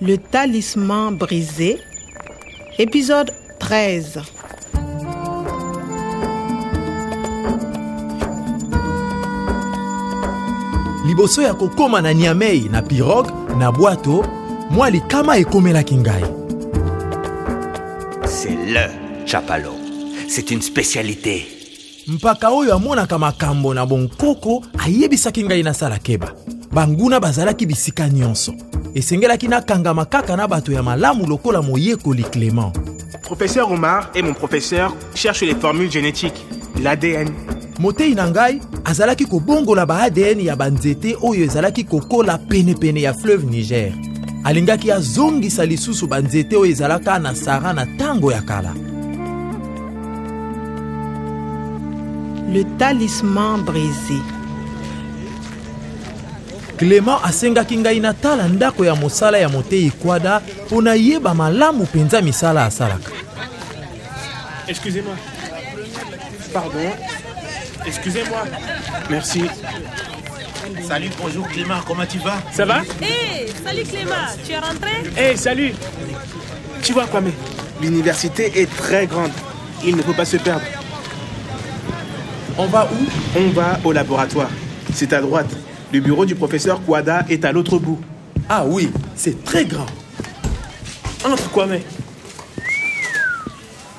Le talisman brisé, épisode 13. liboso ya kokóma na niamei na pirogue na bwato mwa likama ekomelaki ngai C'est le chapalo. C'est une spécialité. mpaka oyo amonaka makambo na bonkoko ayebisaki ngai nasala keba banguna bazalaki bisika nyonso esengelaki nakangama kaka na bato ya malamu lokola moyekoli clément Professeur Omar et mon professeur cherchent les formules génétiques, l'ADN. motei na ngai azalaki kobongola ba adn ya banzete oyo ezalaki kokola penepene ya fleuve niger alingaki azongisa lisusu banzete oyo ezalaka na sara na ntango ya kala Le talisman brisé. Clément asengaki ngai natala ndako ya mosala ya motei kwada mpo nayeba malamu mpenza misala asalaka Excusez-moi. Pardon. Excusez-moi. Merci. Salut, bonjour Clément, comment tu vas? Ça va? Hé, salut Clément, tu es rentré? Hé, salut Tu vois, Kwame, l'université est très grande. Il ne faut pas se perdre. on va où? On va au laboratoire. C'est à droite. Le bureau du professeur Kwada est à l'autre bout. ah oui c'est très grand Entre, Kwame.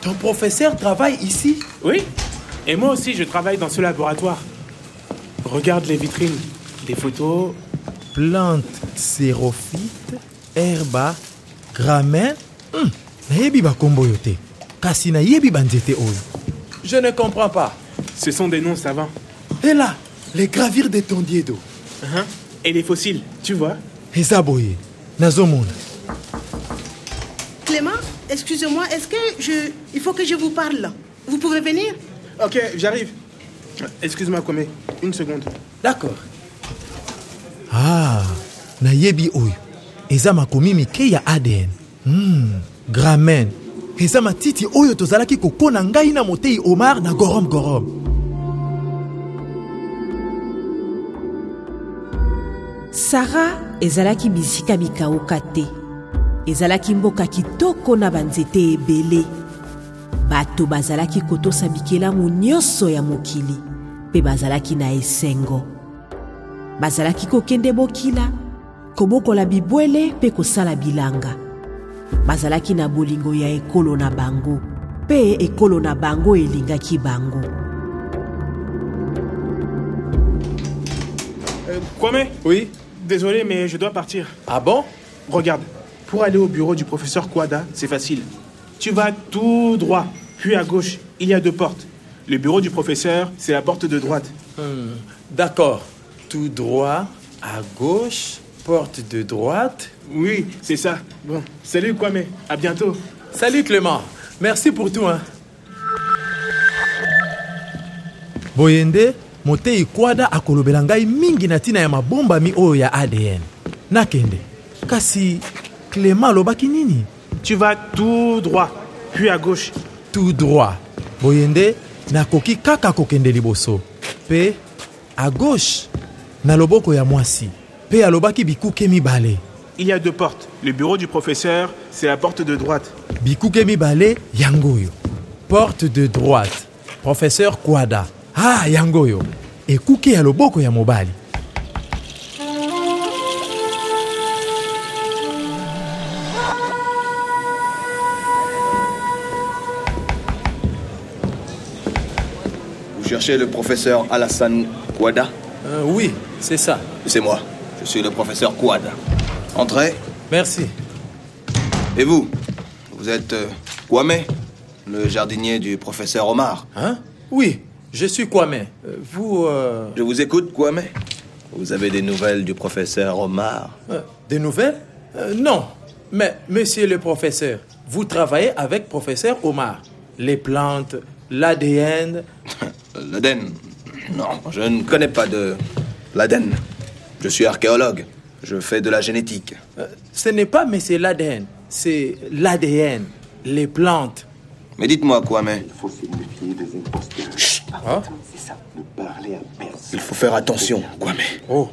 ton professeur travaille ici? Oui Et moi aussi, je travaille dans ce laboratoire. Regarde les vitrines. Des photos. plante xérophyte herba hmm, banzete oyo je ne comprends pas Ce sont des noms savants. et là les gravures de tondiedo Hein Et les fossiles, tu vois. Eza boye. Nazomona. Clément, excusez-moi, est-ce que je... Il faut que je vous parle. Vous pouvez venir? Ok, j'arrive. Excuse-moi, Kwame. Une seconde. d'accord. Ah nayebi oyo. Eza makomi mike ya adn hmm, gramen. Eza matiti oyo tozalaki kokona ngai na motei omar na gorom gorom sara ezalaki bisika bikauka te. Ezalaki mboka kitoko na banzete ebele. Bato bazalaki kotosa bikelamu nyonso ya mokili mpe bazalaki na esengo. Bazalaki kokende bokila kobokola bibwele mpe kosala bilanga. Bazalaki na bolingo ya ekolo na bango mpe ekolo na bango elingaki bango. Euh, Kwame? Oui Désolé, mais je dois partir. ah bon? Regarde, pour aller au bureau du professeur Kwada, c'est facile. Tu vas tout droit, puis à gauche, il y a deux portes. Le bureau du professeur, c'est la porte de droite. D'accord. Tout droit, à gauche, porte de droite. Oui, c'est ça. Bon, salut Kwame, à bientôt. Salut Clément. Merci pour tout. Hein. boyende motei kwada akolobela ngai mingi na ntina ya mabombami oyo ya adn nakende. Kasi clément alobaki nini? Tu vas tout droit, puis à gauche. tout droit. Boyende nakoki kaka kokende liboso. Mpe a gauche na loboko ya mwasi. Mpe alobaki bikuke mibale. Il y a deux portes. Le bureau du professeur, c'est la porte de droite. bikuke mibale yango oyo porte de droite. Professeur kwada ah yango oyo ekuke ya loboko ya mobali Vous cherchez le professeur Alassane Kouada? Euh, oui c'est ça C'est moi. Je suis le professeur Kouada. Entrez. merci Et vous? Vous êtes euh, Kwame, le jardinier du professeur Omar? hein? Oui je suis kwame Euh, vous euh, Je vous écoute, Kwame. Vous avez des nouvelles du professeur Omar? Euh, des nouvelles? Euh, non mais monsieur le professeur vous travaillez avec professeur omar les plantes l'adn L'Aden Non, je ne connais pas de l'Aden. Je suis archéologue. Je fais de la génétique. Euh, ce n'est pas monsieur l'adn c'est l'adn les plantes Mais dites-moi, Kwame, faut se méfier des imposteurs. Ah. C'est ça, ne parler à personne. il faut faire attention, Kwame. oh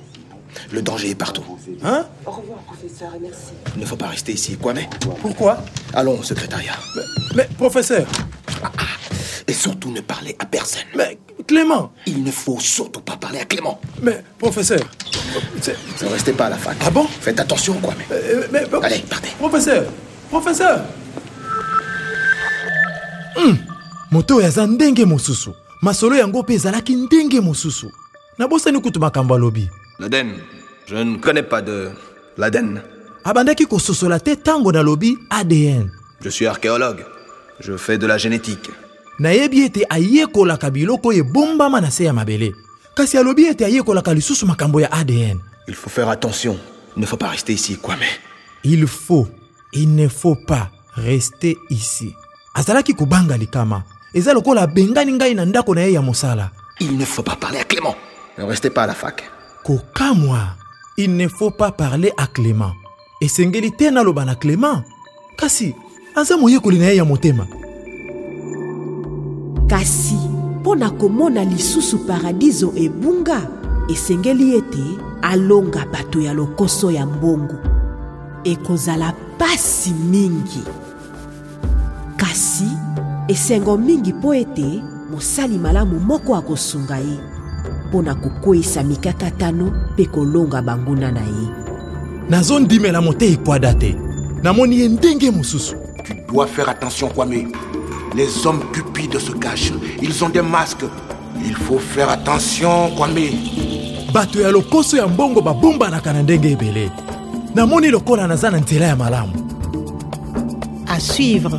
Le danger est partout. Hein? Il ne faut pas rester ici, mais Pourquoi? Allons au secrétariat. Mais professeur, Et surtout ne parler à personne. mais Clément, Il ne faut surtout pas parler à Clément. mais professeur, c'est- Ne restez pas à la fac. Ah bon? Faites attention, quoi, mais. euh, mais, Allez, partez. professeur, professeur. Hmm, moto oyo aza ndenge mosusu masolo yango mpe ezalaki ndenge mosusu nabosani kutu makambo alobi L'Aden. Je ne connais pas de l'Aden. abandaki kososola te ntango nalobi adn Je suis archéologue. Je fais de la génétique. nayebi ete ayekolaka biloko oyo ebombama na se ya mabele kasi alobi ete ayekolaka lisusu makambo ya adn Il faut faire attention. Il ne faut pas rester ici, mais. il faut il ne faut pas rester ici azalaki kobanga likama eza lokola abengani ngai na ndako na ye ya mosala. Il ne faut pas parler à Clément. Ne restez pas à la fac. kokamwa il ne faut pas parler à clément. Esengeli te naloba na clément. Kasi aza moyekoli na ye ya motema. Kasi mpo na komona lisusu paradiso ebunga esengeli ete alonga bato ya lokoso ya mbongo. Ekozala pasi mingi. Kasi esengo mingi mpo ete mosali malamu moko akosunga ye mpo na kokweyisa mikakatano mpe kolonga banguna na ye nazondimela motei kwada te namoni ye ndenge mosusu Tu dois faire attention, Kwame. Les hommes cupides se cachent. Ils ont des masques. Il faut faire attention, Kwame. bato ya lokoso ya mbongo babombanaka na ndenge ebele namoni lokola naza na nzela ya malamu À suivre.